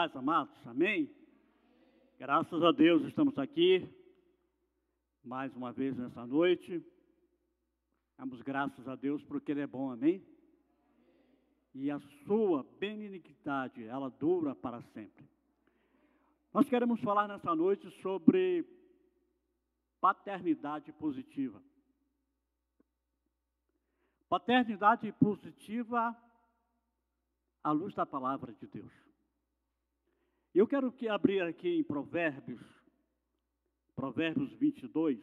Paz, amados. Amém? Graças a Deus estamos aqui mais uma vez nessa noite. Damos graças a Deus porque Ele é bom, amém? E a sua benignidade, ela dura para sempre. Nós queremos falar nessa noite sobre paternidade positiva. Paternidade positiva à luz da palavra de Deus. Eu quero que abrir aqui em Provérbios, Provérbios 22,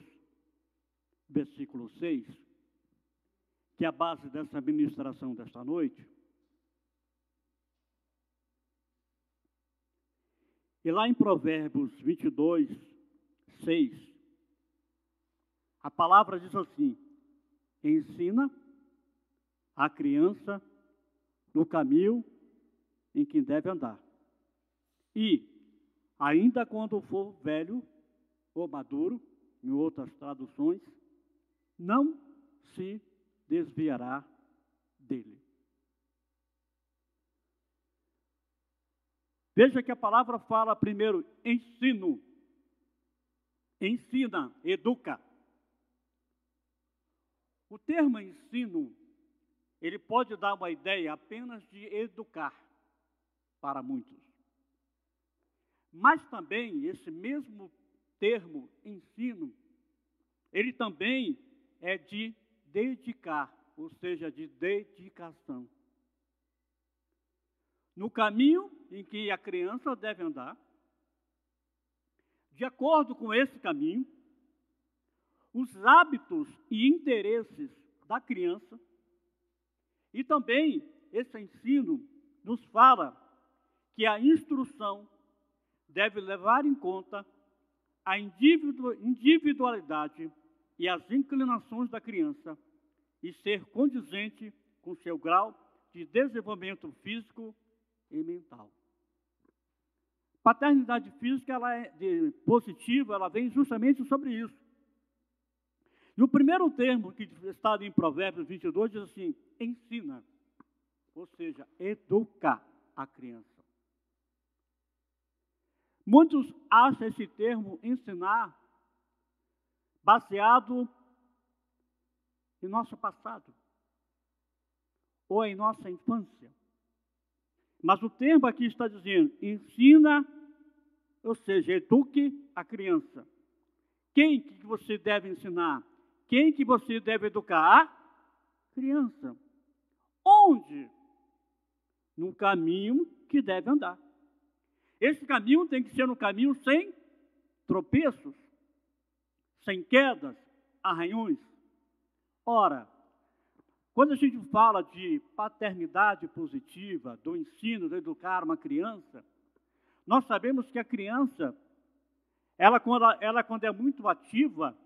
versículo 6, que é a base dessa ministração desta noite. E lá em Provérbios 22, 6, a palavra diz assim: ensina a criança no caminho em que deve andar. E, ainda quando for velho ou maduro, em outras traduções, não se desviará dele. Veja que a palavra fala primeiro ensino. Ensina, educa. O termo ensino, ele pode dar uma ideia apenas de educar para muitos. Mas também esse mesmo termo ensino, ele também é de dedicar, ou seja, de dedicação. No caminho em que a criança deve andar, de acordo com esse caminho, os hábitos e interesses da criança, e também esse ensino nos fala que a instrução deve levar em conta a individualidade e as inclinações da criança e ser condizente com seu grau de desenvolvimento físico e mental. Paternidade física, ela é positiva, ela vem justamente sobre isso. E o primeiro termo que está em Provérbios 22 diz assim: ensina, ou seja, educa a criança. Muitos acham esse termo ensinar baseado em nosso passado ou em nossa infância. Mas o termo aqui está dizendo: ensina, ou seja, eduque a criança. Quem que você deve ensinar? Quem que você deve educar? A criança. Onde? No caminho que deve andar. Esse caminho tem que ser um caminho sem tropeços, sem quedas, arranhões. Ora, quando a gente fala de paternidade positiva, do ensino, de educar uma criança, nós sabemos que a criança, ela quando, ela, quando é muito ativa,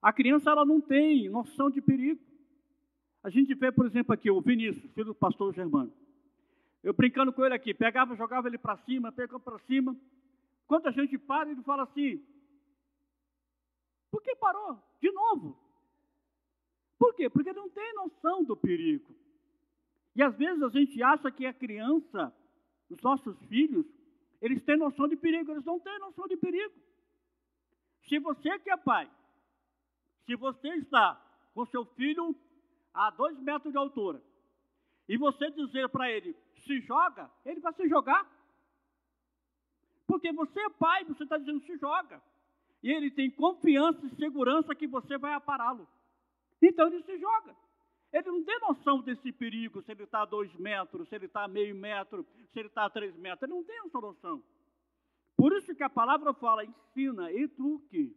a criança ela não tem noção de perigo. A gente vê, por exemplo, aqui o Vinícius, filho do pastor Germano. Eu brincando com ele aqui, pegava, jogava ele para cima, pegava para cima. Quando a gente para, ele fala assim: por que parou? De novo. Por quê? Porque não tem noção do perigo. E às vezes a gente acha que a criança, os nossos filhos, eles têm noção de perigo, eles não têm noção de perigo. Se você que é pai, se você está com seu filho a dois metros de altura, e você dizer para ele, se joga, ele vai se jogar. Porque você é pai, você está dizendo se joga. E ele tem confiança e segurança que você vai apará-lo. Então ele se joga. Ele não tem noção desse perigo, se ele está a dois metros, se ele está a meio metro, se ele está a três metros. Ele não tem essa noção. Por isso que a palavra fala, ensina, eduque.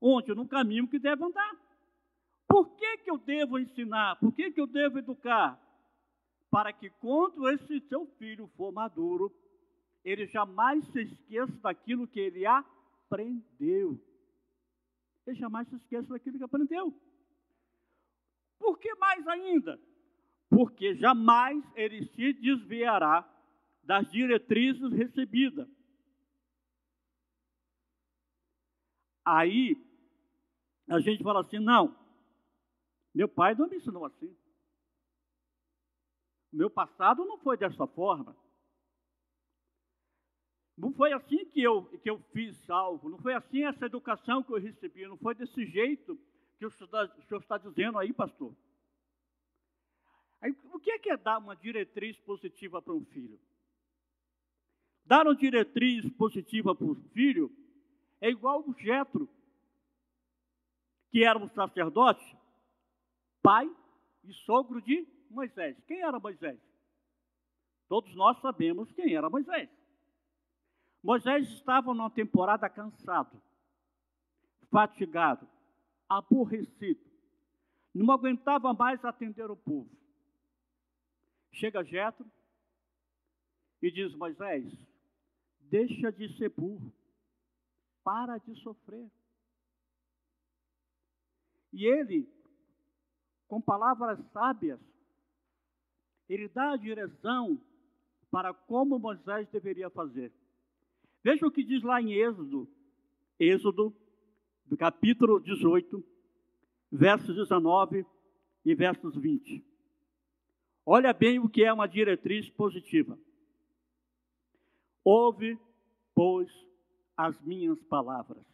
Onde? No caminho que deve andar. Por que, que eu devo ensinar? Por que, que eu devo educar? Para que quando esse seu filho for maduro, ele jamais se esqueça daquilo que ele aprendeu. Ele jamais se esqueça daquilo que aprendeu. Por que mais ainda? Porque jamais ele se desviará das diretrizes recebidas. Aí a gente fala assim: não, meu pai não me ensinou assim. O meu passado não foi dessa forma. Não foi assim que eu, que eu fiz algo, não foi assim essa educação que eu recebi, não foi desse jeito que o senhor, o senhor está dizendo aí, pastor. Aí, o que é, que é dar uma diretriz positiva para um filho? Dar uma diretriz positiva para o filho é igual o Jetro, que era um sacerdote, pai e sogro de Moisés. Quem era Moisés? Todos nós sabemos quem era Moisés. Moisés estava numa temporada cansado, fatigado, aborrecido, não aguentava mais atender o povo. Chega Jetro e diz: Moisés, deixa de ser burro, para de sofrer. E ele, com palavras sábias, ele dá a direção para como Moisés deveria fazer. Veja o que diz lá em Êxodo, Êxodo, do capítulo 18, versos 19 e versos 20. Olha bem o que é uma diretriz positiva. Ouve, pois, as minhas palavras.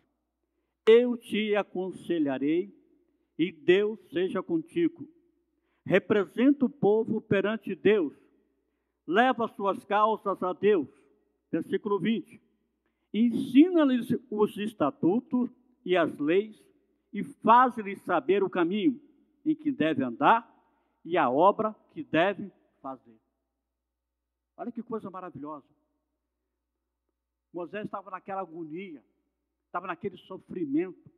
Eu te aconselharei e Deus seja contigo. Representa o povo perante Deus. Leva suas causas a Deus. Versículo 20. Ensina-lhes os estatutos e as leis e faz-lhes saber o caminho em que deve andar e a obra que deve fazer. Olha que coisa maravilhosa. Moisés estava naquela agonia, estava naquele sofrimento,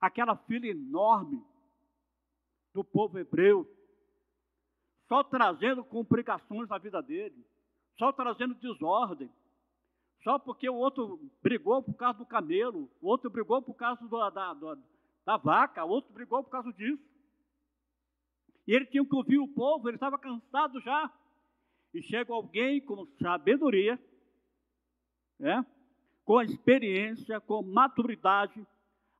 aquela fila enorme do povo hebreu, só trazendo complicações na vida dele, só trazendo desordem, só porque o outro brigou por causa do camelo, o outro brigou por causa do, da, da, vaca, o outro brigou por causa disso. E ele tinha que ouvir o povo, ele estava cansado já. E chega alguém com sabedoria, né? com experiência, com maturidade,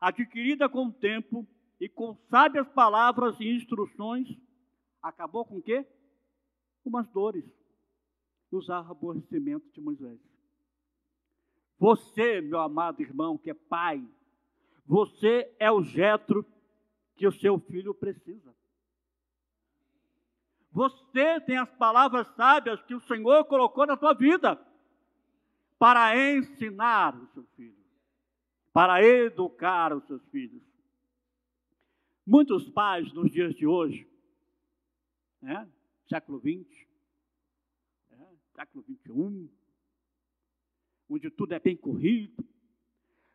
adquirida com o tempo e com sábias palavras e instruções, acabou com o quê? Com as dores e os aborrecimentos de Moisés. Você, meu amado irmão, que é pai, você é o jetro que o seu filho precisa. Você tem as palavras sábias que o Senhor colocou na sua vida para ensinar o seu filho, para educar os seus filhos. Muitos pais nos dias de hoje, né, século XX, né, século XXI, onde tudo é bem corrido.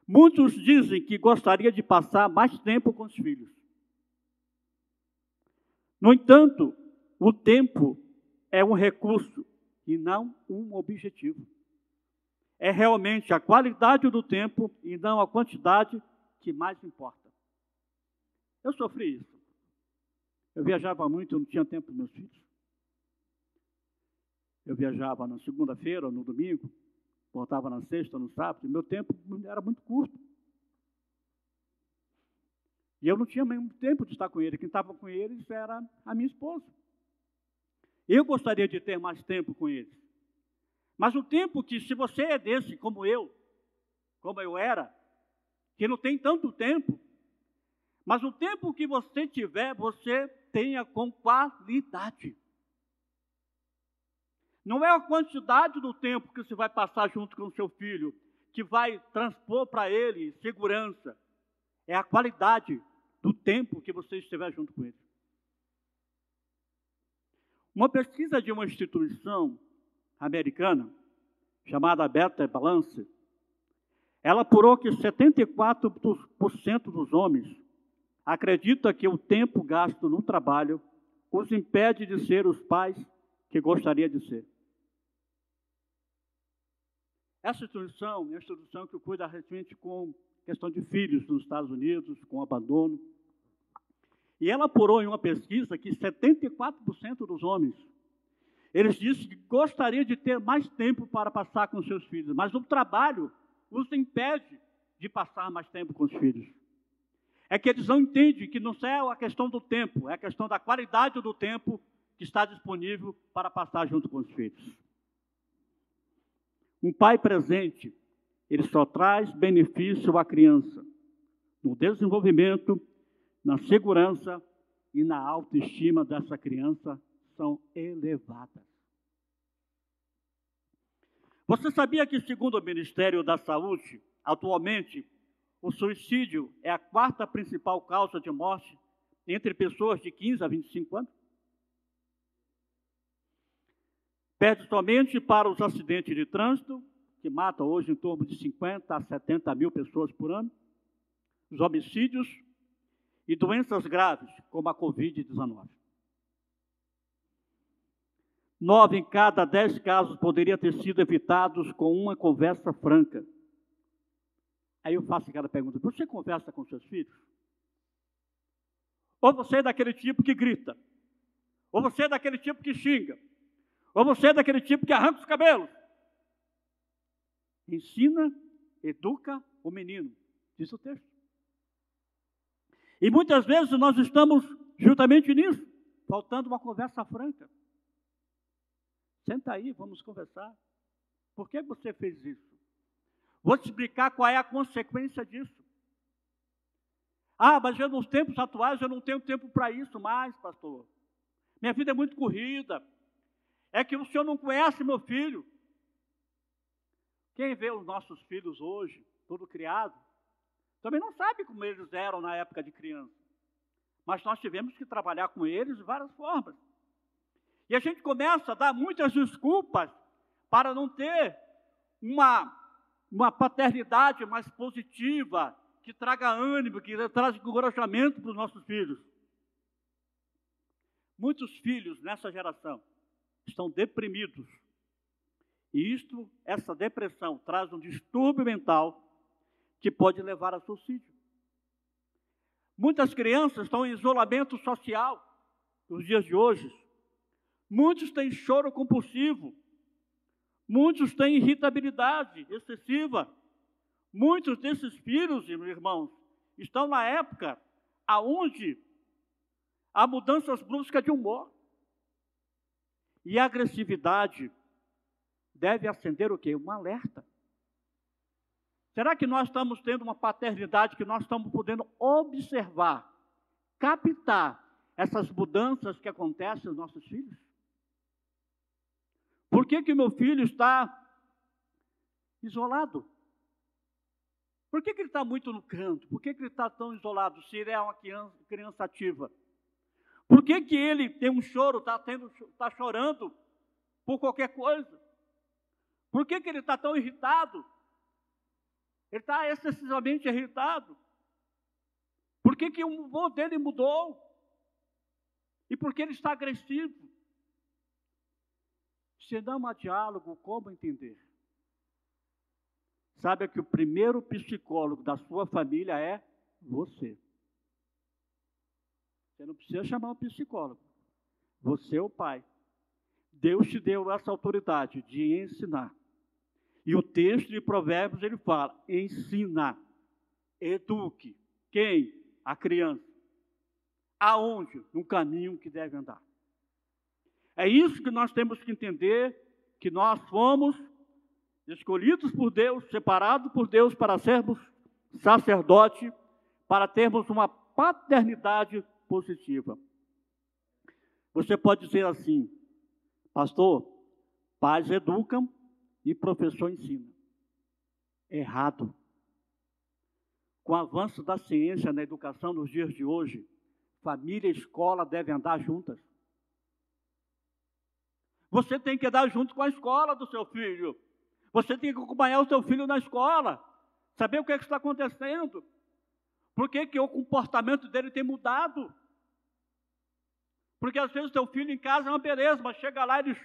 Muitos dizem que gostaria de passar mais tempo com os filhos. No entanto, o tempo é um recurso e não um objetivo. É realmente a qualidade do tempo e não a quantidade que mais importa. Eu sofri isso. Eu viajava muito, eu não tinha tempo para meus filhos. Eu viajava na segunda-feira, no domingo, voltava na sexta, no sábado, e meu tempo era muito curto. E eu não tinha mesmo tempo de estar com ele. Quem estava com eles era a minha esposa. Eu gostaria de ter mais tempo com eles. Mas o tempo que, se você é desse, como eu, como eu era, que não tem tanto tempo, mas o tempo que você tiver, você tenha com qualidade. Não é a quantidade do tempo que você vai passar junto com o seu filho que vai transpor para ele segurança. É a qualidade do tempo que você estiver junto com ele. Uma pesquisa de uma instituição americana, chamada Beta Balance, ela apurou que 74% dos homens acredita que o tempo gasto no trabalho os impede de ser os pais que gostaria de ser. Essa instituição é a instituição que cuida recentemente com questão de filhos nos Estados Unidos, com abandono. E ela apurou em uma pesquisa que 74% dos homens, eles disseram que gostariam de ter mais tempo para passar com seus filhos, mas o trabalho os impede de passar mais tempo com os filhos. É que eles não entendem que não é a questão do tempo, é a questão da qualidade do tempo que está disponível para passar junto com os filhos. Um pai presente, ele só traz benefício à criança no desenvolvimento, na segurança e na autoestima dessa criança são elevadas. Você sabia que, segundo o Ministério da Saúde, atualmente o suicídio é a quarta principal causa de morte entre pessoas de 15 a 25 anos? Perde somente para os acidentes de trânsito, que matam hoje em torno de 50 a 70 mil pessoas por ano, os homicídios e doenças graves, como a Covid-19. Nove em cada dez casos poderiam ter sido evitados com uma conversa franca. Aí eu faço aquela pergunta: você conversa com seus filhos? Ou você é daquele tipo que grita? Ou você é daquele tipo que xinga? Ou você é daquele tipo que arranca os cabelos? Ensina, educa o menino, diz o texto. E muitas vezes nós estamos justamente nisso, faltando uma conversa franca. Senta aí, vamos conversar. Por que você fez isso? Vou te explicar qual é a consequência disso. Ah, mas eu, nos tempos atuais eu não tenho tempo para isso mais, pastor. Minha vida é muito corrida. É que o senhor não conhece meu filho. Quem vê os nossos filhos hoje, tudo criado, também não sabe como eles eram na época de criança. Mas nós tivemos que trabalhar com eles de várias formas. E a gente começa a dar muitas desculpas para não ter uma, uma paternidade mais positiva, que traga ânimo, que traga encorajamento para os nossos filhos. Muitos filhos nessa geração estão deprimidos. E isto, essa depressão traz um distúrbio mental que pode levar a suicídio. Muitas crianças estão em isolamento social nos dias de hoje. Muitos têm choro compulsivo. Muitos têm irritabilidade excessiva. Muitos desses filhos, irmãos, estão na época aonde há mudanças bruscas de humor. E a agressividade deve acender o quê? Um alerta. Será que nós estamos tendo uma paternidade que nós estamos podendo observar, captar essas mudanças que acontecem nos nossos filhos? Por que que meu filho está isolado? Por que, que ele está muito no canto? Por que, que ele está tão isolado se ele é uma criança, ativa? Por que, que ele tem um choro, está tá chorando por qualquer coisa? Por que, que ele está tão irritado? Ele está excessivamente irritado. Por que, que o humor dele mudou? E por que ele está agressivo? Se não há diálogo, como entender? Sabe que o primeiro psicólogo da sua família é você. Você não precisa chamar um psicólogo. Você é o pai. Deus te deu essa autoridade de ensinar. E o texto de Provérbios ele fala: ensina, eduque. Quem? A criança. Aonde? No caminho que deve andar. É isso que nós temos que entender: que nós fomos escolhidos por Deus, separados por Deus para sermos sacerdote, para termos uma paternidade positiva. Você pode dizer assim, pastor, pais educam, e professor ensina. Errado. Com o avanço da ciência na educação nos dias de hoje, família e escola devem andar juntas. Você tem que andar junto com a escola do seu filho. Você tem que acompanhar o seu filho na escola. Saber o que, é que está acontecendo. Por que, que o comportamento dele tem mudado? Porque às vezes o seu filho em casa é uma beleza, mas chega lá ele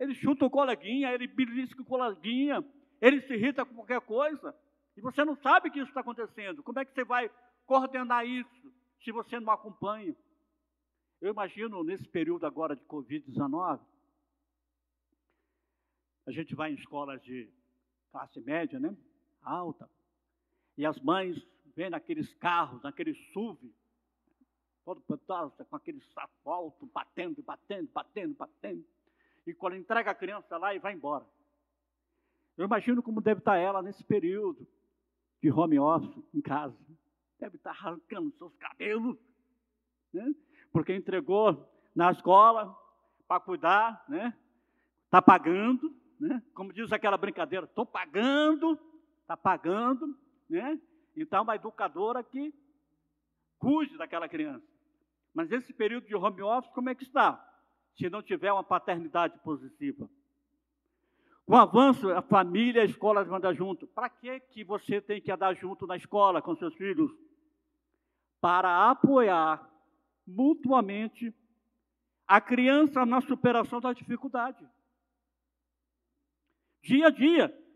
ele chuta o coleguinha, ele belisca o coleguinha, ele se irrita com qualquer coisa, e você não sabe que isso está acontecendo. Como é que você vai coordenar isso se você não acompanha? Eu imagino nesse período agora de Covid-19, a gente vai em escolas de classe média, né? Alta, e as mães vêm naqueles carros, naqueles SUV, todo pedaço, com aquele sapo alto, batendo, batendo, batendo, batendo. E quando entrega a criança lá e vai embora. Eu imagino como deve estar ela nesse período de home office em casa. Deve estar arrancando seus cabelos, né? porque entregou na escola para cuidar, né? Está pagando, né? Como diz aquela brincadeira, estou pagando, está pagando, né? Então, uma educadora que cuide daquela criança. Mas esse período de home office, como é que está? Se não tiver uma paternidade positiva. Com o avanço, a família e a escola vão andar junto. Para que, que você tem que andar junto na escola com seus filhos? Para apoiar mutuamente a criança na superação da dificuldade. Dia a dia,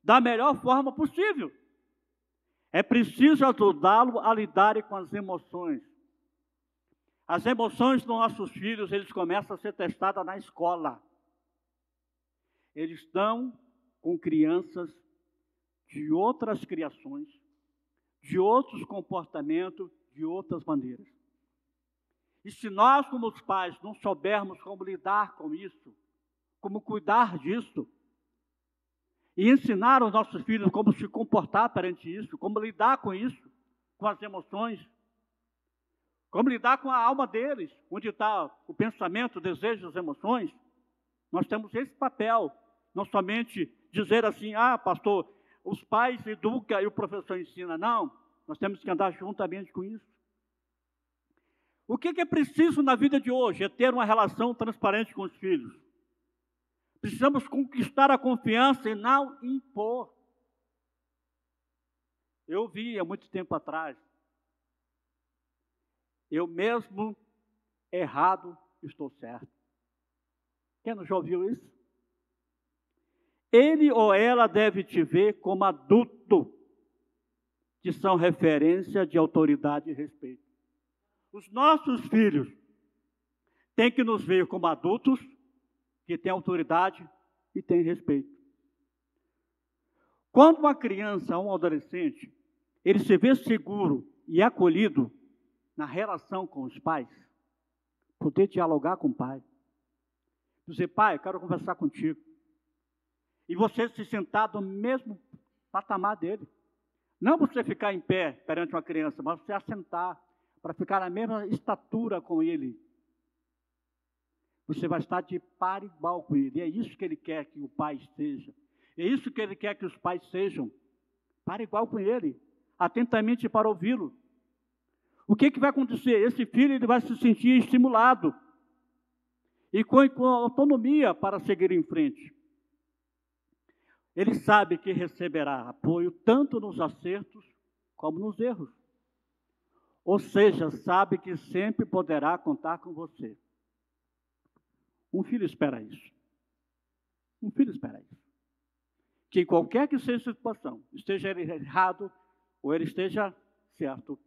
da melhor forma possível. É preciso ajudá-lo a lidar com as emoções. As emoções dos nossos filhos, eles começam a ser testadas na escola. Eles estão com crianças de outras criações, de outros comportamentos, de outras maneiras. E se nós, como os pais, não soubermos como lidar com isso, como cuidar disso, e ensinar os nossos filhos como se comportar perante isso, como lidar com isso, com as emoções, como lidar com a alma deles, onde está o pensamento, o desejo, as emoções, nós temos esse papel, não somente dizer assim, ah, pastor, os pais educam e o professor ensina, não, nós temos que andar juntamente com isso. O que é preciso na vida de hoje? É ter uma relação transparente com os filhos. Precisamos conquistar a confiança e não impor. Eu vi há muito tempo atrás, eu mesmo errado estou certo. Quem não já ouviu isso? Ele ou ela deve te ver como adulto, que são referência de autoridade e respeito. Os nossos filhos têm que nos ver como adultos que têm autoridade e têm respeito. Quando uma criança ou um adolescente, ele se vê seguro e acolhido na relação com os pais, poder dialogar com o pai, dizer, pai, eu quero conversar contigo. E você se sentar no mesmo patamar dele. Não você ficar em pé perante uma criança, mas você assentar para ficar na mesma estatura com ele. Você vai estar de par igual com ele. E é isso que ele quer que o pai esteja. É isso que ele quer que os pais sejam. Par igual com ele. Atentamente para ouvi-lo. O que, que vai acontecer? Esse filho ele vai se sentir estimulado. E com, com autonomia para seguir em frente. Ele sabe que receberá apoio tanto nos acertos como nos erros. Ou seja, sabe que sempre poderá contar com você. Um filho espera isso. Um filho espera isso. Que qualquer que seja a situação, esteja ele errado ou ele esteja certo,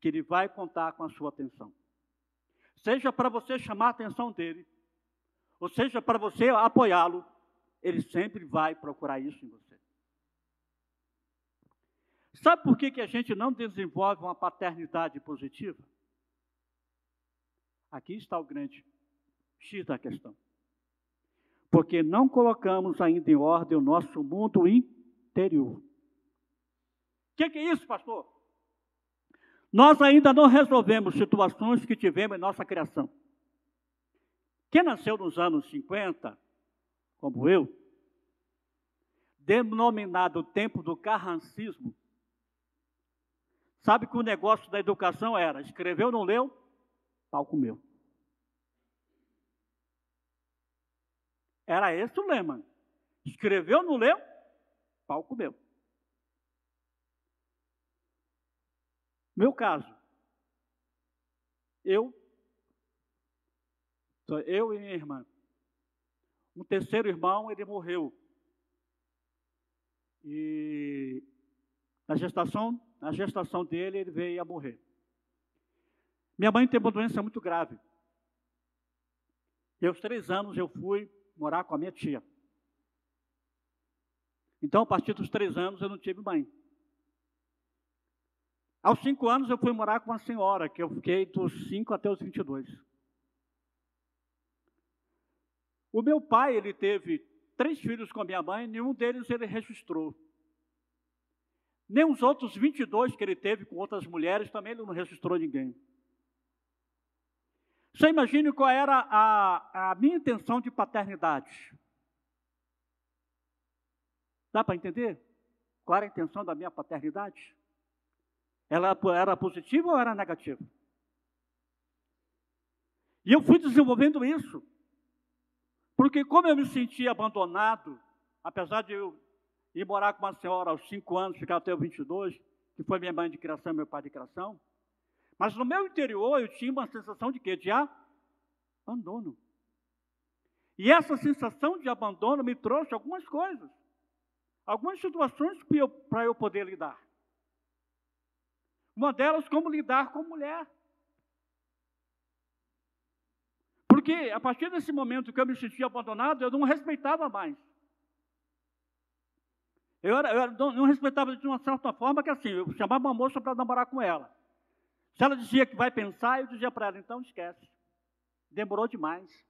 que ele vai contar com a sua atenção. Seja para você chamar a atenção dele, ou seja para você apoiá-lo, ele sempre vai procurar isso em você. Sabe por que, que a gente não desenvolve uma paternidade positiva? Aqui está o grande X da questão. Porque não colocamos ainda em ordem o nosso mundo interior. O que, que é isso, pastor? Nós ainda não resolvemos situações que tivemos em nossa criação. Quem nasceu nos anos 50, como eu, denominado tempo do carrancismo, Sabe que o negócio da educação era: escreveu, não leu, pau comeu. Era esse o lema. Escreveu, não leu, pau comeu. Meu caso, eu, eu e minha irmã. Um terceiro irmão, ele morreu. E na gestação na gestação dele, ele veio a morrer. Minha mãe teve uma doença muito grave. E aos três anos eu fui morar com a minha tia. Então, a partir dos três anos, eu não tive mãe. Aos cinco anos eu fui morar com uma senhora, que eu fiquei dos cinco até os 22. O meu pai, ele teve três filhos com a minha mãe, nenhum deles ele registrou. Nem os outros 22 que ele teve com outras mulheres, também ele não registrou ninguém. Você imagine qual era a, a minha intenção de paternidade. Dá para entender? Qual era a intenção da minha paternidade? Ela era positiva ou era negativa? E eu fui desenvolvendo isso. Porque como eu me sentia abandonado, apesar de eu ir morar com uma senhora aos 5 anos, ficar até os 22, que foi minha mãe de criação meu pai de criação, mas no meu interior eu tinha uma sensação de quê? De abandono. E essa sensação de abandono me trouxe algumas coisas, algumas situações para eu poder lidar. Uma delas, como lidar com mulher. Porque a partir desse momento que eu me sentia abandonado, eu não respeitava mais. Eu, era, eu não respeitava de uma certa forma que assim, eu chamava uma moça para namorar com ela. Se ela dizia que vai pensar, eu dizia para ela, então esquece. Demorou demais.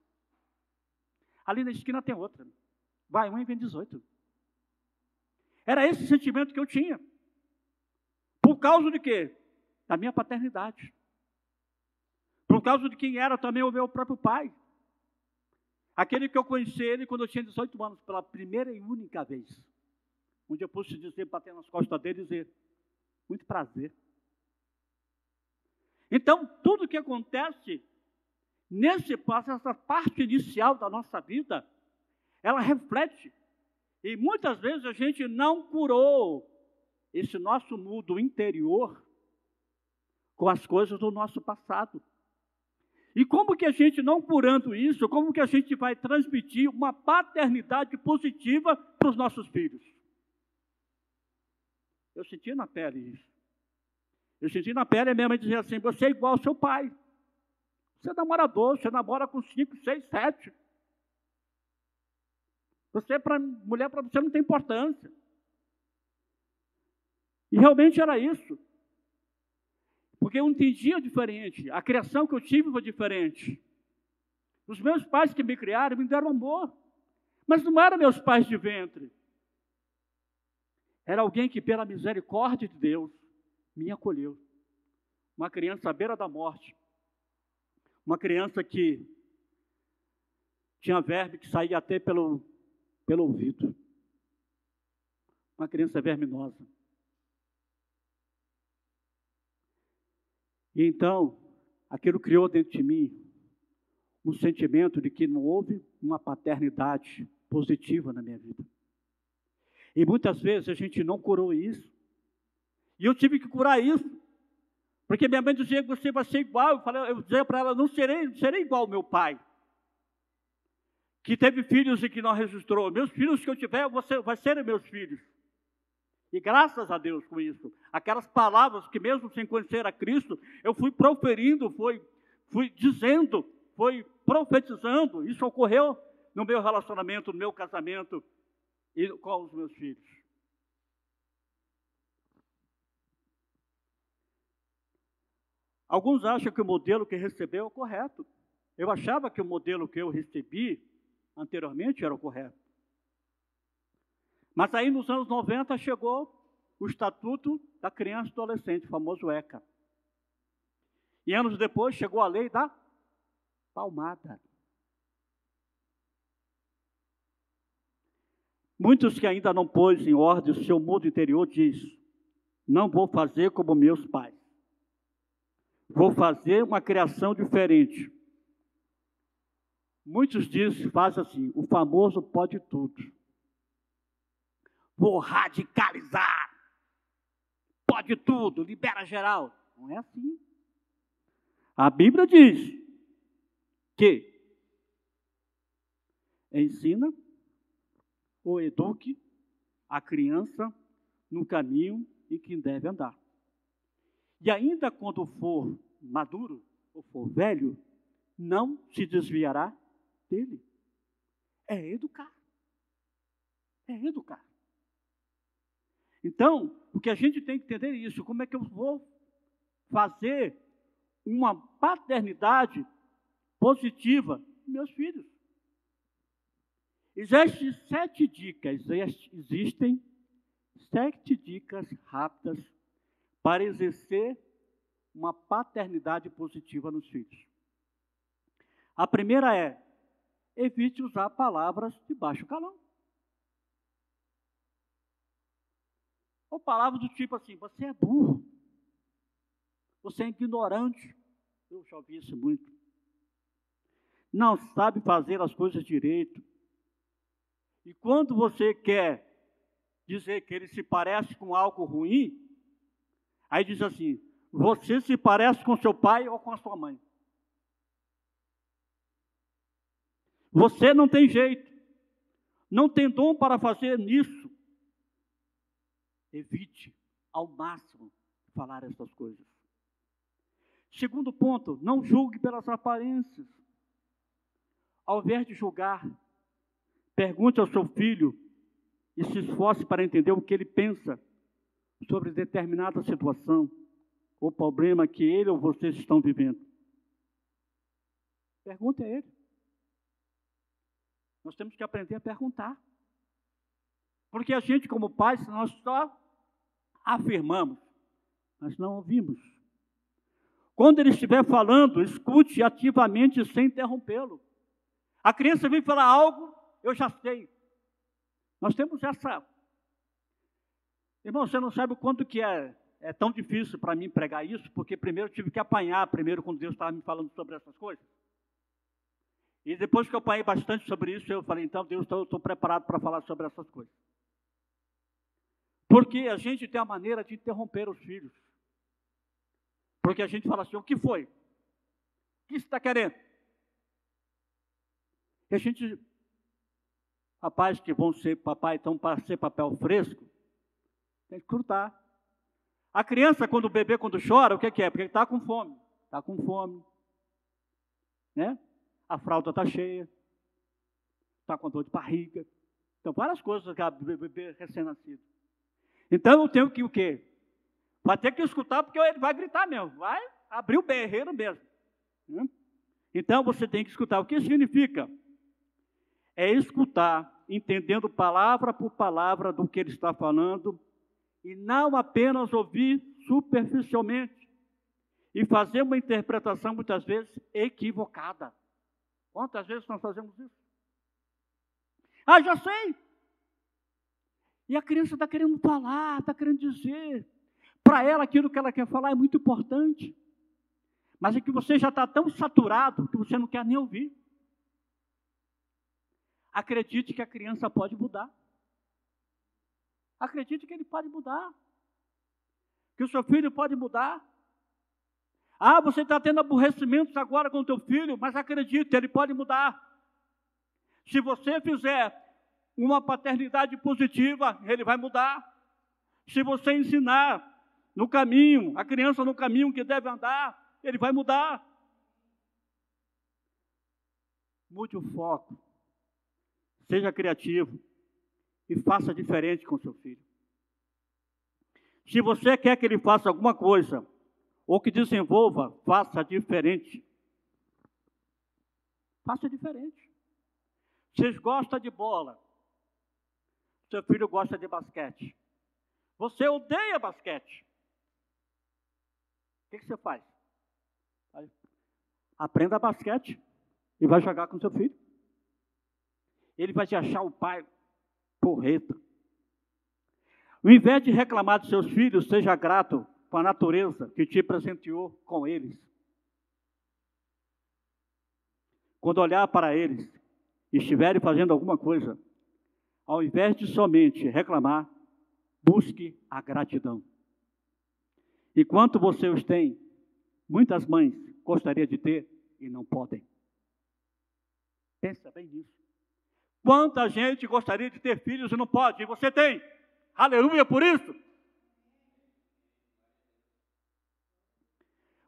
Ali na esquina tem outra. Vai, um e vem 18. Era esse sentimento que eu tinha. Por causa de quê? Da minha paternidade. Por causa de quem era também o meu próprio pai. Aquele que eu conheci ele quando eu tinha 18 anos, pela primeira e única vez. Onde eu pude dizer, bater nas costas dele e dizer, muito prazer. Então, tudo que acontece nesse passo, essa parte inicial da nossa vida, ela reflete. E muitas vezes a gente não curou esse nosso mundo interior com as coisas do nosso passado. E como que a gente, não curando isso, como que a gente vai transmitir uma paternidade positiva para os nossos filhos? Eu senti na pele isso. Eu senti na pele minha mãe dizer assim: você é igual ao seu pai. Você é namorador, você namora com cinco, seis, sete. Você, para mulher, para você não tem importância. E realmente era isso. Porque eu entendia diferente. A criação que eu tive foi diferente. Os meus pais que me criaram me deram amor. Mas não eram meus pais de ventre. Era alguém que, pela misericórdia de Deus, me acolheu. Uma criança à beira da morte. Uma criança que tinha verme que saía até pelo, pelo ouvido. Uma criança verminosa. E então, aquilo criou dentro de mim um sentimento de que não houve uma paternidade positiva na minha vida. E muitas vezes a gente não curou isso. E eu tive que curar isso. Porque minha mãe dizia que você vai ser igual. Eu, falei, eu dizia para ela, não serei, serei igual ao meu pai. Que teve filhos e que não registrou. Meus filhos que eu tiver, você vai ser meus filhos. E graças a Deus com isso. Aquelas palavras que mesmo sem conhecer a Cristo, eu fui proferindo, fui, fui dizendo, fui profetizando. Isso ocorreu no meu relacionamento, no meu casamento e com os meus filhos. Alguns acham que o modelo que recebeu é o correto. Eu achava que o modelo que eu recebi anteriormente era o correto. Mas aí nos anos 90 chegou o Estatuto da Criança e Adolescente, o famoso ECA. E anos depois chegou a lei da palmada. Muitos que ainda não pôs em ordem o seu mundo interior diz: não vou fazer como meus pais. Vou fazer uma criação diferente. Muitos dizem, faz assim, o famoso pode tudo. Vou radicalizar. Pode tudo, libera geral. Não é assim. A Bíblia diz que ensina ou eduque a criança no caminho em que deve andar. E ainda quando for maduro ou for velho, não se desviará dele. É educar. É educar. Então, o que a gente tem que entender é isso. Como é que eu vou fazer uma paternidade positiva meus filhos. Existem sete dicas, existem sete dicas rápidas para exercer uma paternidade positiva nos filhos. A primeira é: evite usar palavras de baixo calão. Ou palavras do tipo assim: você é burro, você é ignorante. Eu já ouvi isso muito. Não sabe fazer as coisas direito. E quando você quer dizer que ele se parece com algo ruim, aí diz assim: você se parece com seu pai ou com a sua mãe. Você não tem jeito, não tem dom para fazer nisso. Evite ao máximo falar essas coisas. Segundo ponto, não julgue pelas aparências. Ao invés de julgar, pergunte ao seu filho e se esforce para entender o que ele pensa sobre determinada situação ou problema que ele ou vocês estão vivendo. Pergunte a ele. Nós temos que aprender a perguntar. Porque a gente, como pais, nós só afirmamos, mas não ouvimos. Quando ele estiver falando, escute ativamente sem interrompê-lo. A criança vem falar algo, eu já sei. Nós temos essa. Irmão, você não sabe o quanto que é, é tão difícil para mim pregar isso, porque primeiro eu tive que apanhar, primeiro, quando Deus estava me falando sobre essas coisas. E depois que eu apanhei bastante sobre isso, eu falei, então, Deus, eu estou preparado para falar sobre essas coisas. Porque a gente tem a maneira de interromper os filhos. Porque a gente fala assim, o que foi? O que você está querendo? E a gente, rapazes que vão ser papai, então para ser papel fresco, tem que escutar. A criança, quando o bebê, quando chora, o que, é? Porque ele está com fome. Está com fome. Né? a fralda está cheia, está com dor de barriga. Então, várias coisas que a bebê recém-nascido. Então, eu tenho que o quê? Vai ter que escutar, porque ele vai gritar mesmo, vai abrir o berreiro mesmo. Né? Então, você tem que escutar. O que significa? É escutar, entendendo palavra por palavra do que ele está falando, e não apenas ouvir superficialmente, e fazer uma interpretação muitas vezes equivocada. Quantas vezes nós fazemos isso? Ah, já sei. E a criança está querendo falar, está querendo dizer. Para ela, aquilo que ela quer falar é muito importante. Mas é que você já está tão saturado que você não quer nem ouvir. Acredite que a criança pode mudar. Acredite que ele pode mudar. Que o seu filho pode mudar. Ah, você está tendo aborrecimentos agora com o teu filho, mas acredite, ele pode mudar. Se você fizer uma paternidade positiva, ele vai mudar. Se você ensinar no caminho, a criança no caminho que deve andar, ele vai mudar. Mude o foco. Seja criativo e faça diferente com seu filho. Se você quer que ele faça alguma coisa, ou que desenvolva, faça diferente. Faça diferente. Vocês gostam de bola. Seu filho gosta de basquete. Você odeia basquete. O que, você faz? Aprenda basquete e vai jogar com seu filho. Ele vai te achar o pai porreta. Ao invés de reclamar dos seus filhos, seja grato com a natureza que te presenteou com eles. Quando olhar para eles e estiverem fazendo alguma coisa, ao invés de somente reclamar, busque a gratidão. E quanto você os tem, muitas mães gostariam de ter e não podem. Pensa bem nisso. Quanta gente gostaria de ter filhos e não pode, e você tem. Aleluia por isso.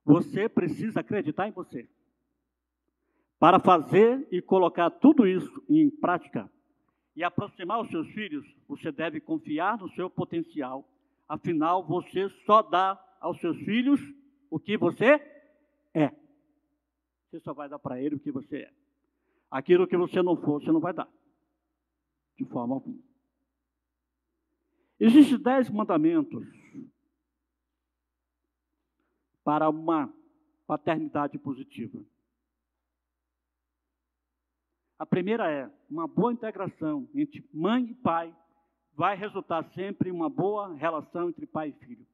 Você precisa acreditar em você. Para fazer e colocar tudo isso em prática e aproximar os seus filhos, você deve confiar no seu potencial. Afinal, você só dá aos seus filhos o que você é. Você só vai dar para ele o que você é. Aquilo que você não for, você não vai dar. De forma alguma. Existem dez mandamentos para uma paternidade positiva. A primeira é uma boa integração entre mãe e pai vai resultar sempre em uma boa relação entre pai e filho.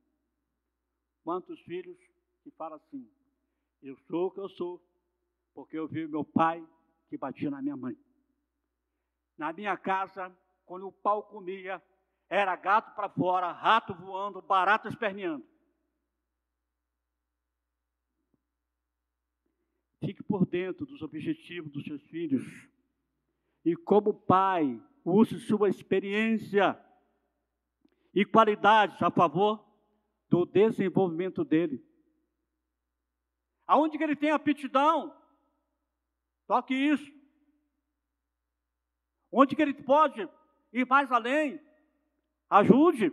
Quantos filhos que falam assim: eu sou o que eu sou, porque eu vi meu pai que batia na minha mãe. Na minha casa, quando o pau comia, era gato para fora, rato voando, barata esperneando. Fique por dentro dos objetivos dos seus filhos. E como pai, use sua experiência e qualidades a favor do desenvolvimento dele. Aonde que ele tem aptidão, toque isso. Onde que ele pode ir mais além, ajude.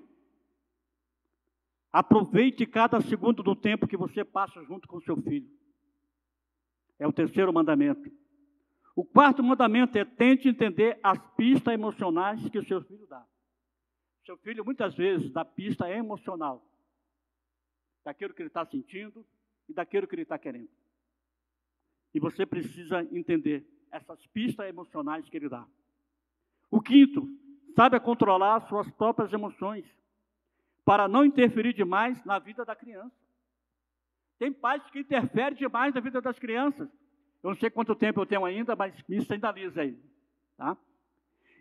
Aproveite cada segundo do tempo que você passa junto com seu filho. É o terceiro mandamento. O quarto mandamento é tente entender as pistas emocionais que o seu filho dá. Seu filho muitas vezes dá pista emocional daquilo que ele está sentindo e daquilo que ele está querendo. E você precisa entender essas pistas emocionais que ele dá. O quinto, saiba controlar suas próprias emoções para não interferir demais na vida da criança. Tem pais que interferem demais na vida das crianças. Eu não sei quanto tempo eu tenho ainda, mas me escandaliza aí. Tá?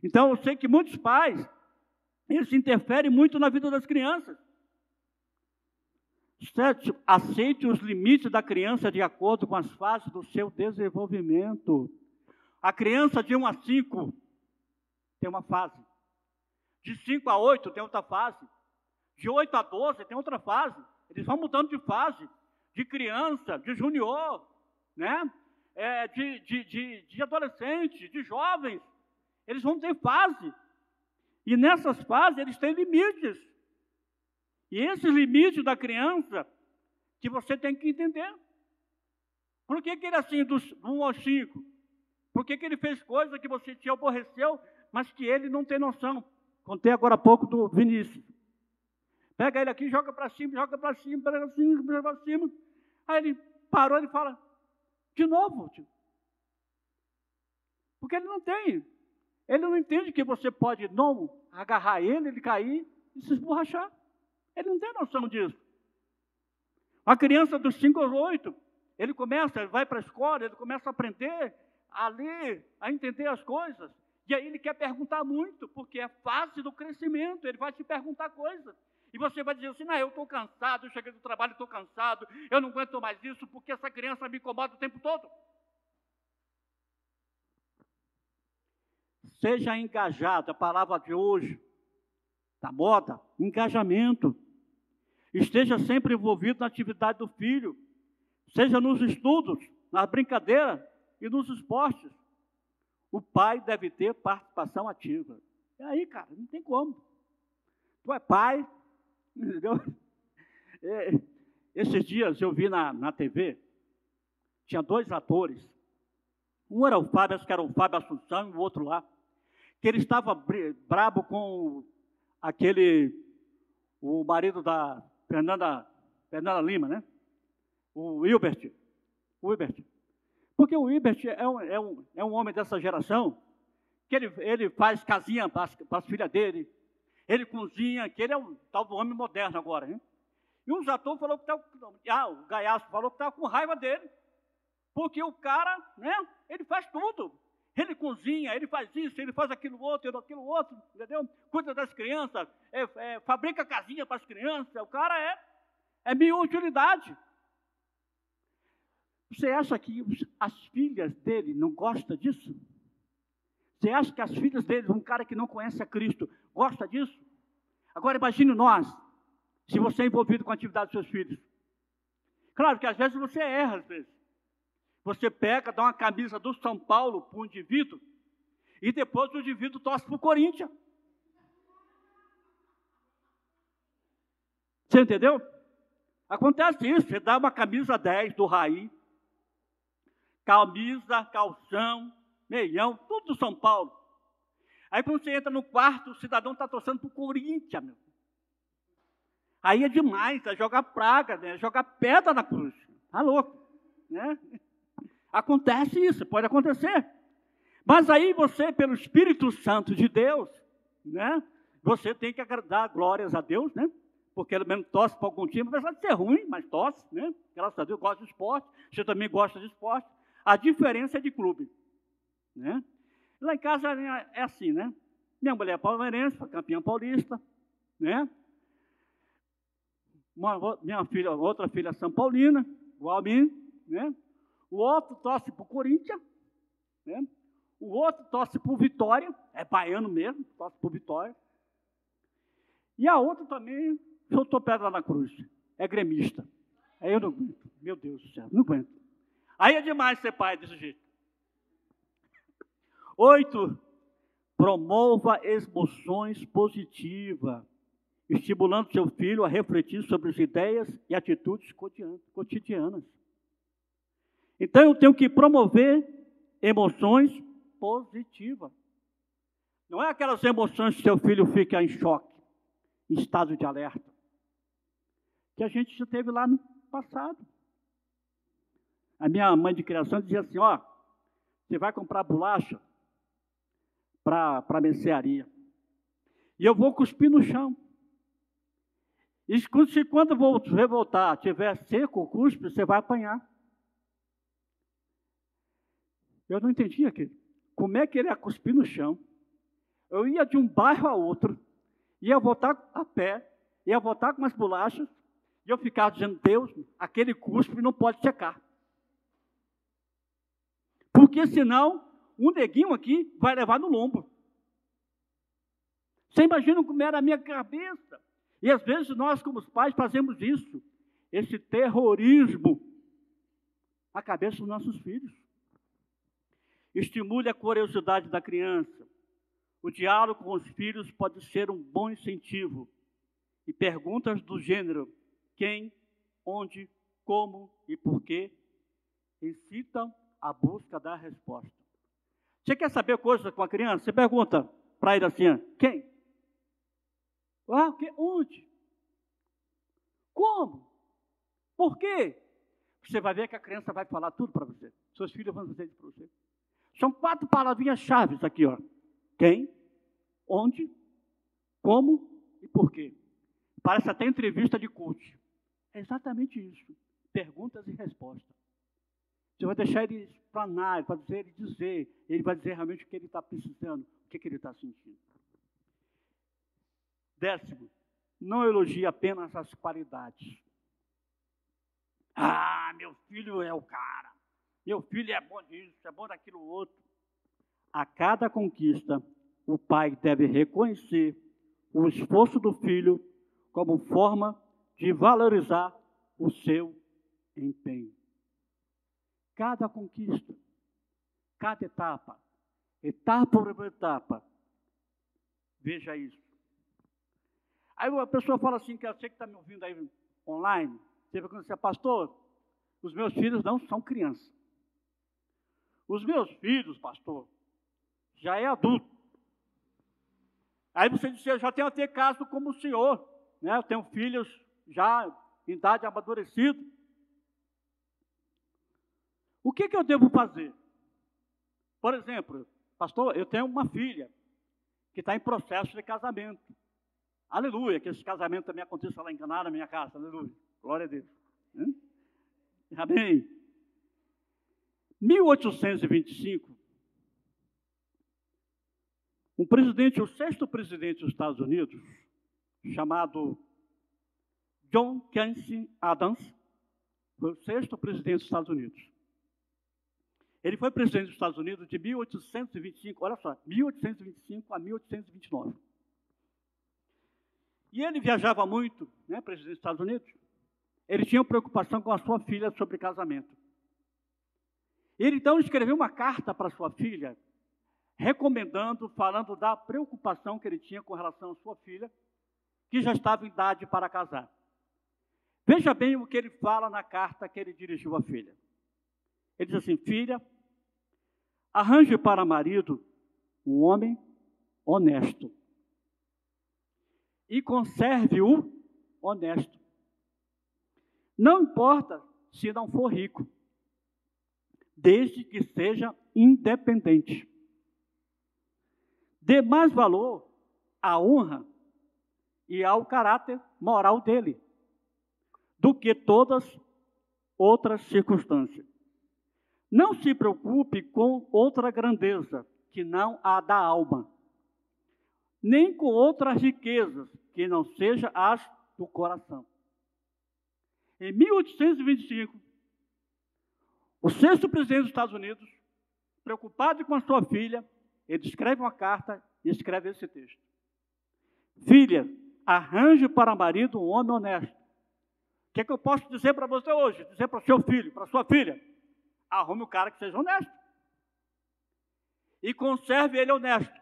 Então, eu sei que muitos pais, eles interferem muito na vida das crianças. Sete, aceite os limites da criança de acordo com as fases do seu desenvolvimento. A criança de 1 a 5 tem uma fase. De 5 a 8 tem outra fase. De 8 a 12 tem outra fase. Eles vão mudando de fase. De criança, de junior, né? é, de, de, de, de adolescentes, de jovens. Eles vão ter fase. E nessas fases eles têm limites. E esses limites da criança que você tem que entender. Por que, que ele é assim, dos 1 ao 5? Por que, que ele fez coisas que você te aborreceu, mas que ele não tem noção? Contei agora há pouco do Vinícius. Pega ele aqui, joga para cima, joga para cima, para cima, para cima. Aí ele parou e fala: de novo. Tio. Porque ele não tem. Ele não entende que você pode não agarrar ele, ele cair e se esborrachar. Ele não tem noção disso. A criança dos 5 aos 8, ele começa, ele vai para a escola, ele começa a aprender a ler, a entender as coisas. E aí ele quer perguntar muito, porque é fase do crescimento, ele vai te perguntar coisas. E você vai dizer assim: não, eu estou cansado, eu cheguei do trabalho, estou cansado, eu não aguento mais isso, porque essa criança me incomoda o tempo todo. Seja engajado, a palavra de hoje, da moda, engajamento. Esteja sempre envolvido na atividade do filho, seja nos estudos, na brincadeira e nos esportes. O pai deve ter participação ativa. E aí, cara, não tem como. Tu é pai, Entendeu? É, esses dias eu vi na, na TV, tinha dois atores. Um era o Fábio, acho que era o Fábio Assunção, e o outro lá, que ele estava brabo com aquele, o marido da Fernanda, Fernanda Lima, né? O Hilbert. O Hilbert. Porque o Hilbert é um, é um, é um homem dessa geração que ele, ele faz casinha para as, filhas dele, ele cozinha, que ele é um tal do homem moderno agora. Hein? E o Jatão falou que estava. Ah, o Gaiaço falou que estava com raiva dele. Porque o cara, né, ele faz tudo. Ele cozinha, ele faz isso, ele faz aquilo outro, aquilo outro, entendeu? Cuida das crianças, é, é, fabrica casinha para as crianças. O cara é, é minha utilidade. Você acha que as filhas dele não gostam disso? Você acha que as filhas dele, um cara que não conhece a Cristo, gosta disso? Agora imagine nós, se você é envolvido com a atividade dos seus filhos. Claro que às vezes você erra, às vezes. Você pega, dá uma camisa do São Paulo para um indivíduo, e depois o indivíduo torce para o Corinthians. Você entendeu? Acontece isso, você dá uma camisa 10 do Raí, camisa, calção, meião, tudo do São Paulo. Aí quando você entra no quarto, o cidadão está torcendo para o Corinthians, meu. Aí é demais, é jogar praga, né? é jogar pedra na cruz. Tá louco, né? Acontece isso, pode acontecer. Mas aí você, pelo Espírito Santo de Deus, né? Você tem que dar glórias a Deus, né? Porque ele mesmo torce para algum time, apesar de ser ruim, mas torce, né? Graças a Deus, gosta de esporte. Você também gosta de esporte. A diferença é de clube, né? Lá em casa é assim, né? Minha mulher é palmeirense, campeã paulista, né? Uma, minha filha, outra filha é São Paulina, igual a mim, né? O outro torce para o Corinthians, né? O outro torce por Vitória, é baiano mesmo, torce por Vitória. E a outra também soltou pedra na cruz, é gremista. Aí eu não aguento, meu Deus do céu, não aguento. Aí é demais ser pai desse jeito. Oito, promova emoções positivas, estimulando seu filho a refletir sobre as ideias e atitudes cotidianas. Então eu tenho que promover emoções positiva. Não é aquelas emoções que seu filho fica em choque, em estado de alerta, que a gente já teve lá no passado. A minha mãe de criação dizia assim: ó, você vai comprar bolacha para a mercearia. E eu vou cuspir no chão. E se quando você voltar, tiver seco o cuspe, você vai apanhar. Eu não entendi aquilo como é que ele ia cuspir no chão. Eu ia de um bairro a outro, ia voltar a pé, ia voltar com umas bolachas, e eu ficava dizendo, Deus, aquele cuspe não pode secar. Porque senão, um neguinho aqui vai levar no lombo. Você imagina como era a minha cabeça? E às vezes nós, como pais, fazemos isso, esse terrorismo, na cabeça dos nossos filhos. Estimule a curiosidade da criança. O diálogo com os filhos pode ser um bom incentivo. E perguntas do gênero quem, onde, como e porquê incitam a busca da resposta. Você quer saber coisas com a criança? Você pergunta para ele assim: quem? Ah, que, onde? Como? Por quê? Você vai ver que a criança vai falar tudo para você. Seus filhos vão dizer isso para você. São quatro palavrinhas chaves aqui, ó. Quem, onde, como e por quê. Parece até entrevista de coach. É exatamente isso. Perguntas e respostas. Você vai deixar ele explanar, vai dizer ele dizer, ele vai dizer realmente o que ele está precisando, o que, que ele está sentindo. Décimo, não elogie apenas as qualidades. Ah, meu filho é o cara. Meu filho é bom disso, é bom daquilo outro. A cada conquista, o pai deve reconhecer o esforço do filho como forma de valorizar o seu empenho. Cada conquista, cada etapa, etapa por etapa, veja isso. Aí a pessoa fala assim, que eu sei que está me ouvindo aí online, você vai dizer, pastor, os meus filhos não são crianças. Os meus filhos, pastor, já é adulto. Aí você disse, eu já tenho até caso como o senhor, né? Eu tenho filhos já em idade amadurecida. O que, que eu devo fazer? Por exemplo, pastor, eu tenho uma filha que está em processo de casamento. Aleluia, que esse casamento também aconteça lá em Caná, na minha casa. Aleluia. Glória a Deus. Amém. 1825, um presidente, o sexto presidente dos Estados Unidos, chamado John Quincy Adams, foi o sexto presidente dos Estados Unidos. Ele foi presidente dos Estados Unidos de 1825, olha só, 1825 a 1829. E ele viajava muito, né, presidente dos Estados Unidos. Ele tinha preocupação com a sua filha sobre casamento. Ele então escreveu uma carta para sua filha, recomendando, falando da preocupação que ele tinha com relação à sua filha, que já estava em idade para casar. Veja bem o que ele fala na carta que ele dirigiu à filha. Ele diz assim: Filha, arranje para marido um homem honesto e conserve-o honesto. Não importa se não for rico, desde que seja independente. Dê mais valor à honra e ao caráter moral dele do que todas outras circunstâncias. Não se preocupe com outra grandeza que não a da alma, nem com outras riquezas que não seja as do coração. Em 1825, o sexto presidente dos Estados Unidos, preocupado com a sua filha, ele escreve uma carta e escreve esse texto. Filha, arranje para marido um homem honesto. O que, é que eu posso dizer para você hoje? Dizer para seu filho, para sua filha? Arrume um cara que seja honesto. E conserve ele honesto.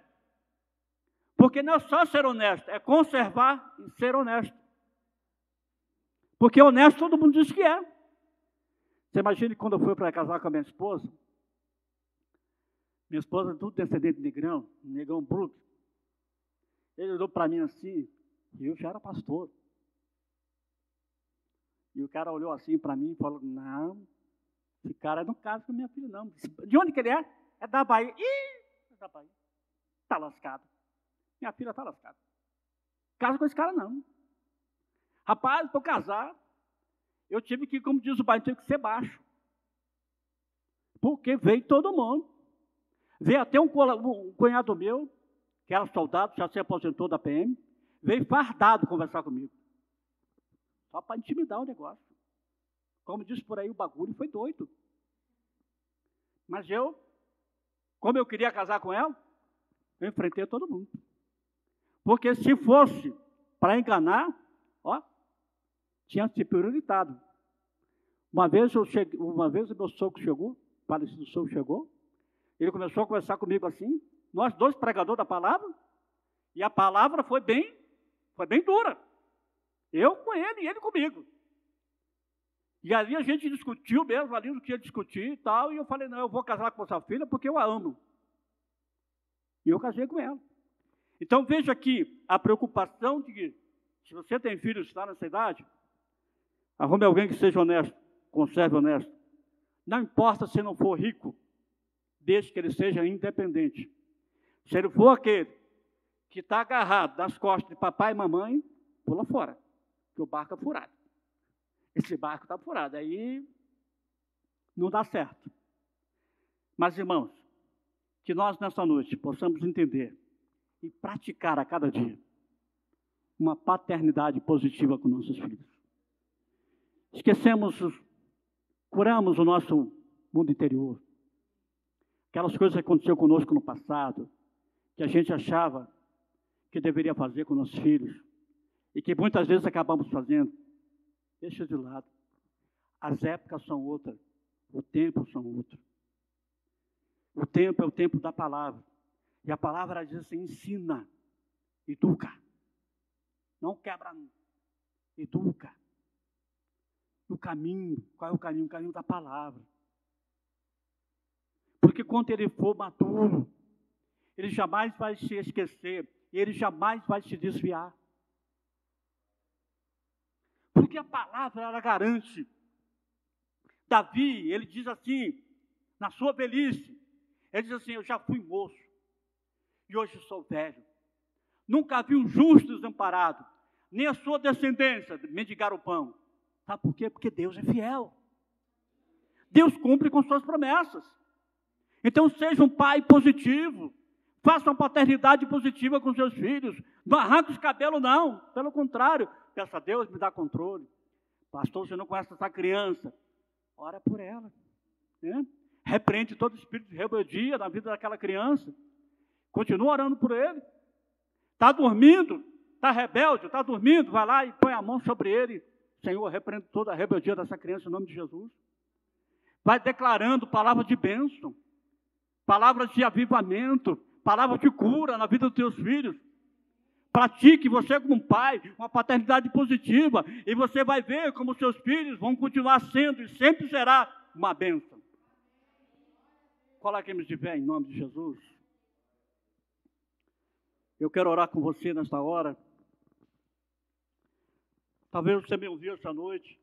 Porque não é só ser honesto, é conservar e ser honesto. Porque honesto todo mundo diz que é. Você imagina quando eu fui para casar com a minha esposa, minha esposa é tudo descendente de negrão, negão bruto. Ele olhou para mim assim, e eu já era pastor. E o cara olhou assim para mim e falou: Não, esse cara não casa com minha filha, não. De onde que ele é? É da Bahia. Ih, é da Bahia. Está lascado. Minha filha está lascada. Casa com esse cara, não. Rapaz, para casar, eu tive que, como diz o pai, tive que ser baixo. Porque veio todo mundo. Veio até um, um cunhado meu, que era soldado, já se aposentou da PM, veio fardado conversar comigo. Só para intimidar o negócio. Como diz por aí, o bagulho foi doido. Mas eu, como eu queria casar com ela, eu enfrentei todo mundo. Porque se fosse para enganar, ó, tinha se prioritado. Uma vez, eu cheguei, uma vez o meu sogro chegou, o falecido sogro chegou, ele começou a conversar comigo assim, nós dois pregadores da palavra, e a palavra foi bem, foi bem dura. Eu com ele e ele comigo. E ali a gente discutiu mesmo, ali que ia discutir e tal, e eu falei, não, eu vou casar com sua filha porque eu a amo. E eu casei com ela. Então veja aqui a preocupação de que, se você tem filhos está nessa idade, Arrume alguém que seja honesto, conserve honesto. Não importa se não for rico, desde que ele seja independente. Se ele for aquele que está agarrado nas costas de papai e mamãe, pula fora, que o barco é furado. Esse barco está furado, aí não dá certo. Mas, irmãos, que nós nessa noite possamos entender e praticar a cada dia uma paternidade positiva com nossos filhos. Esquecemos, curamos o nosso mundo interior. Aquelas coisas que aconteceram conosco no passado, que a gente achava que deveria fazer com nossos filhos, e que muitas vezes acabamos fazendo. Deixa de lado. As épocas são outras, o tempo são outro. O tempo é o tempo da palavra. E a palavra diz assim: ensina, educa. Não quebra, educa no caminho. Qual é o caminho? O caminho da palavra. Porque quando ele for maduro, ele jamais vai se esquecer, ele jamais vai se desviar. Porque a palavra ela garante. Davi, ele diz assim, na sua velhice, ele diz assim: Eu já fui moço, e hoje sou velho. Nunca vi um justo desamparado, nem a sua descendência mendigar o pão. Sabe por quê? Porque Deus é fiel. Deus cumpre com suas promessas. Então seja um pai positivo. Faça uma paternidade positiva com seus filhos. Não arranque os cabelos, não. Pelo contrário, peça a Deus me dá controle. Pastor, você não conhece essa criança. Ora por ela. Né? Repreende todo espírito de rebeldia na vida daquela criança. Continua orando por ele. Está dormindo, está rebelde, está dormindo, vai lá e põe a mão sobre ele Senhor, repreendo toda a rebeldia dessa criança em nome de Jesus. Vai declarando palavras de bênção, palavras de avivamento, palavras de cura na vida dos teus filhos. Pratique você como pai, uma paternidade positiva, e você vai ver como seus filhos vão continuar sendo e sempre será uma bênção. Coloquemos de pé em nome de Jesus. Eu quero orar com você nesta hora. Talvez você me ouviu essa noite.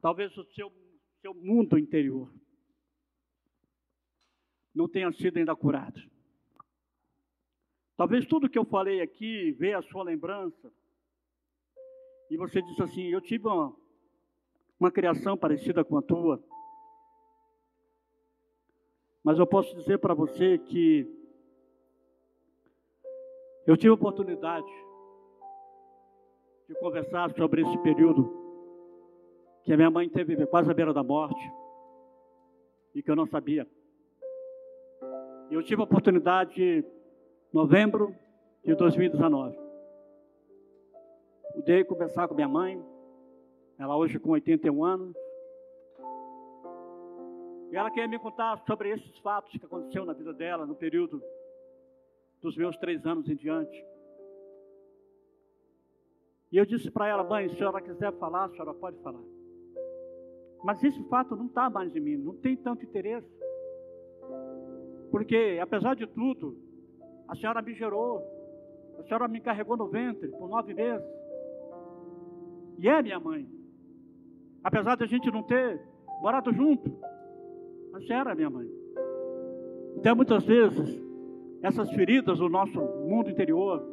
Talvez o seu, seu mundo interior não tenha sido ainda curado. Talvez tudo que eu falei aqui veja a sua lembrança. E você disse assim: Eu tive uma, uma criação parecida com a tua. Mas eu posso dizer para você que eu tive a oportunidade de conversar sobre esse período que a minha mãe teve quase à beira da morte e que eu não sabia. Eu tive a oportunidade novembro de 2019. Pude conversar com minha mãe, ela hoje com 81 anos. E ela queria me contar sobre esses fatos que aconteceram na vida dela no período dos meus três anos em diante. E eu disse para ela, mãe, se a senhora quiser falar, a senhora pode falar. Mas esse fato não está mais em mim, não tem tanto interesse. Porque, apesar de tudo, a senhora me gerou. A senhora me carregou no ventre por nove meses. E é minha mãe. Apesar de a gente não ter morado junto, a senhora é minha mãe. Então, muitas vezes, essas feridas do nosso mundo interior,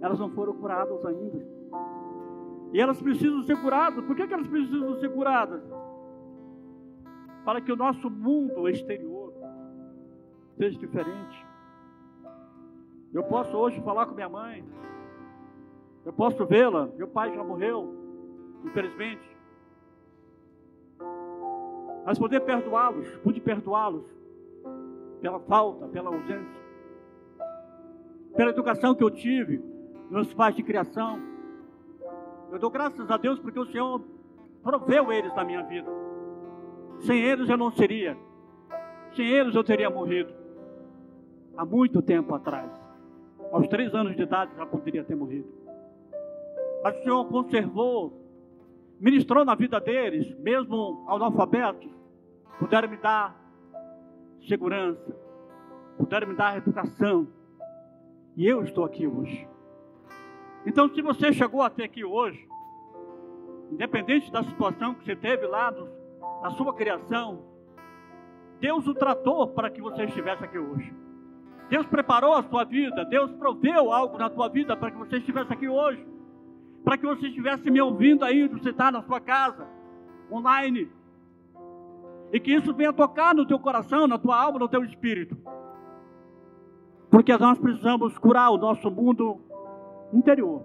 elas não foram curadas ainda. E elas precisam ser curadas. Por que, que elas precisam ser curadas? Para que o nosso mundo exterior seja diferente. Eu posso hoje falar com minha mãe. Eu posso vê-la. Meu pai já morreu, infelizmente. Mas poder perdoá-los, pude perdoá-los pela falta, pela ausência, pela educação que eu tive, meus pais de criação. Eu dou graças a Deus porque o Senhor proveu eles na minha vida. Sem eles eu não seria. Sem eles eu teria morrido. Há muito tempo atrás. Aos três anos de idade já poderia ter morrido. Mas o Senhor conservou, ministrou na vida deles, mesmo analfabetos, puderam me dar segurança, puderam me dar educação. E eu estou aqui hoje. Então, se você chegou até aqui hoje, independente da situação que você teve lá no, na sua criação, Deus o tratou para que você estivesse aqui hoje. Deus preparou a sua vida, Deus proveu algo na tua vida para que você estivesse aqui hoje, para que você estivesse me ouvindo aí, você está na sua casa, online, e que isso venha tocar no teu coração, na tua alma, no teu espírito, porque nós precisamos curar o nosso mundo interior,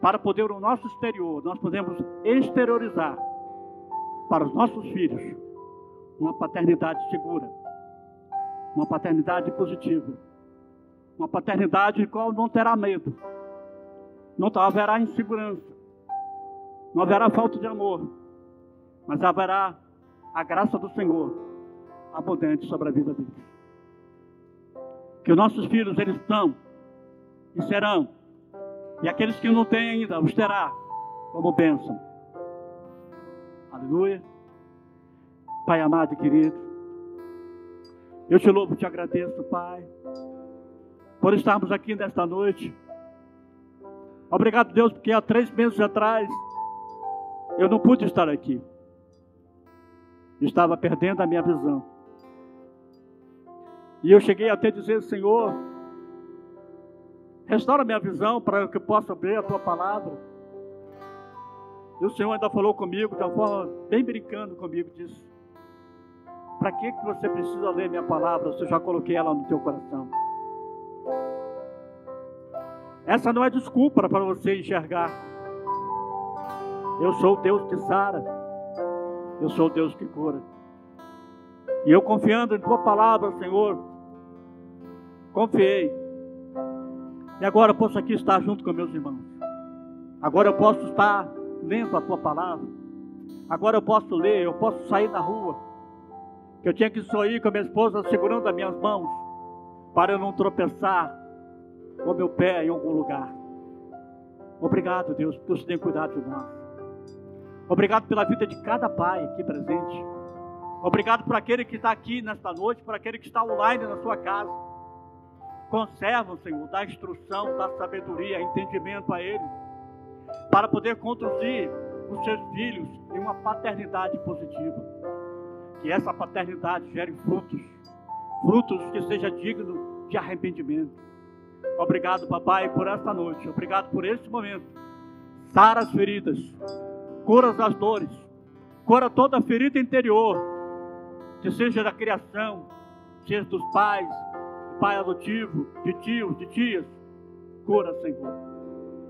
para poder o nosso exterior, nós podemos exteriorizar para os nossos filhos uma paternidade segura uma paternidade positiva. Uma paternidade qual não terá medo. Não haverá insegurança. Não haverá falta de amor. Mas haverá a graça do Senhor abundante sobre a vida deles. Que os nossos filhos eles são e serão. E aqueles que não têm ainda os terá como bênção. Aleluia. Pai amado e querido. Eu te louvo, te agradeço, Pai, por estarmos aqui nesta noite. Obrigado, Deus, porque há três meses atrás eu não pude estar aqui. Estava perdendo a minha visão. E eu cheguei até dizer, Senhor, restaura minha visão para que eu possa ver a tua palavra. E o Senhor ainda falou comigo de uma forma bem brincando comigo, disse: para que, que você precisa ler minha palavra se eu já coloquei ela no teu coração? Essa não é desculpa para você enxergar. Eu sou o Deus que sara. Eu sou o Deus que cura. E eu confiando em tua palavra, Senhor, confiei. E agora eu posso aqui estar junto com meus irmãos. Agora eu posso estar lendo a tua palavra. Agora eu posso ler, eu posso sair na rua que eu tinha que sorrir com a minha esposa segurando as minhas mãos, para eu não tropeçar o meu pé em algum lugar. Obrigado, Deus, porque você tem cuidado de nós. Obrigado pela vida de cada pai aqui presente. Obrigado por aquele que está aqui nesta noite, por aquele que está online na sua casa. Conserva, Senhor, dá instrução, dá sabedoria, entendimento a ele, para poder conduzir os seus filhos em uma paternidade positiva. Que essa paternidade gere frutos, frutos que seja digno de arrependimento. Obrigado, papai, por esta noite. Obrigado por este momento. Sara as feridas, cura as dores, cura toda a ferida interior, que seja da criação, seja dos pais, pai adotivo, de tios, de tias. Cura, Senhor.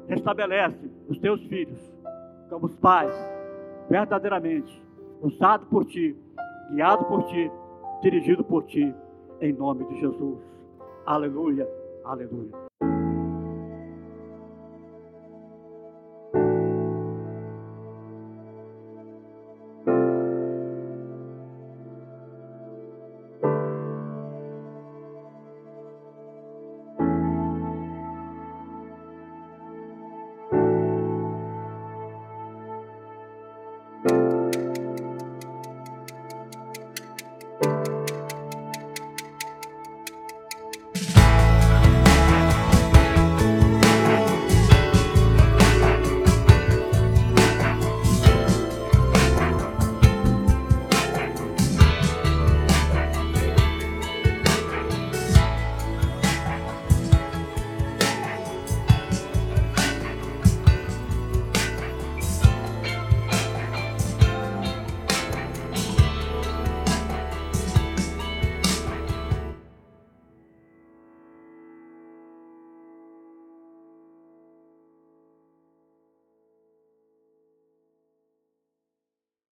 Restabelece os teus filhos como os pais, verdadeiramente, usado por ti, guiado por ti, dirigido por ti, em nome de Jesus. Aleluia, aleluia.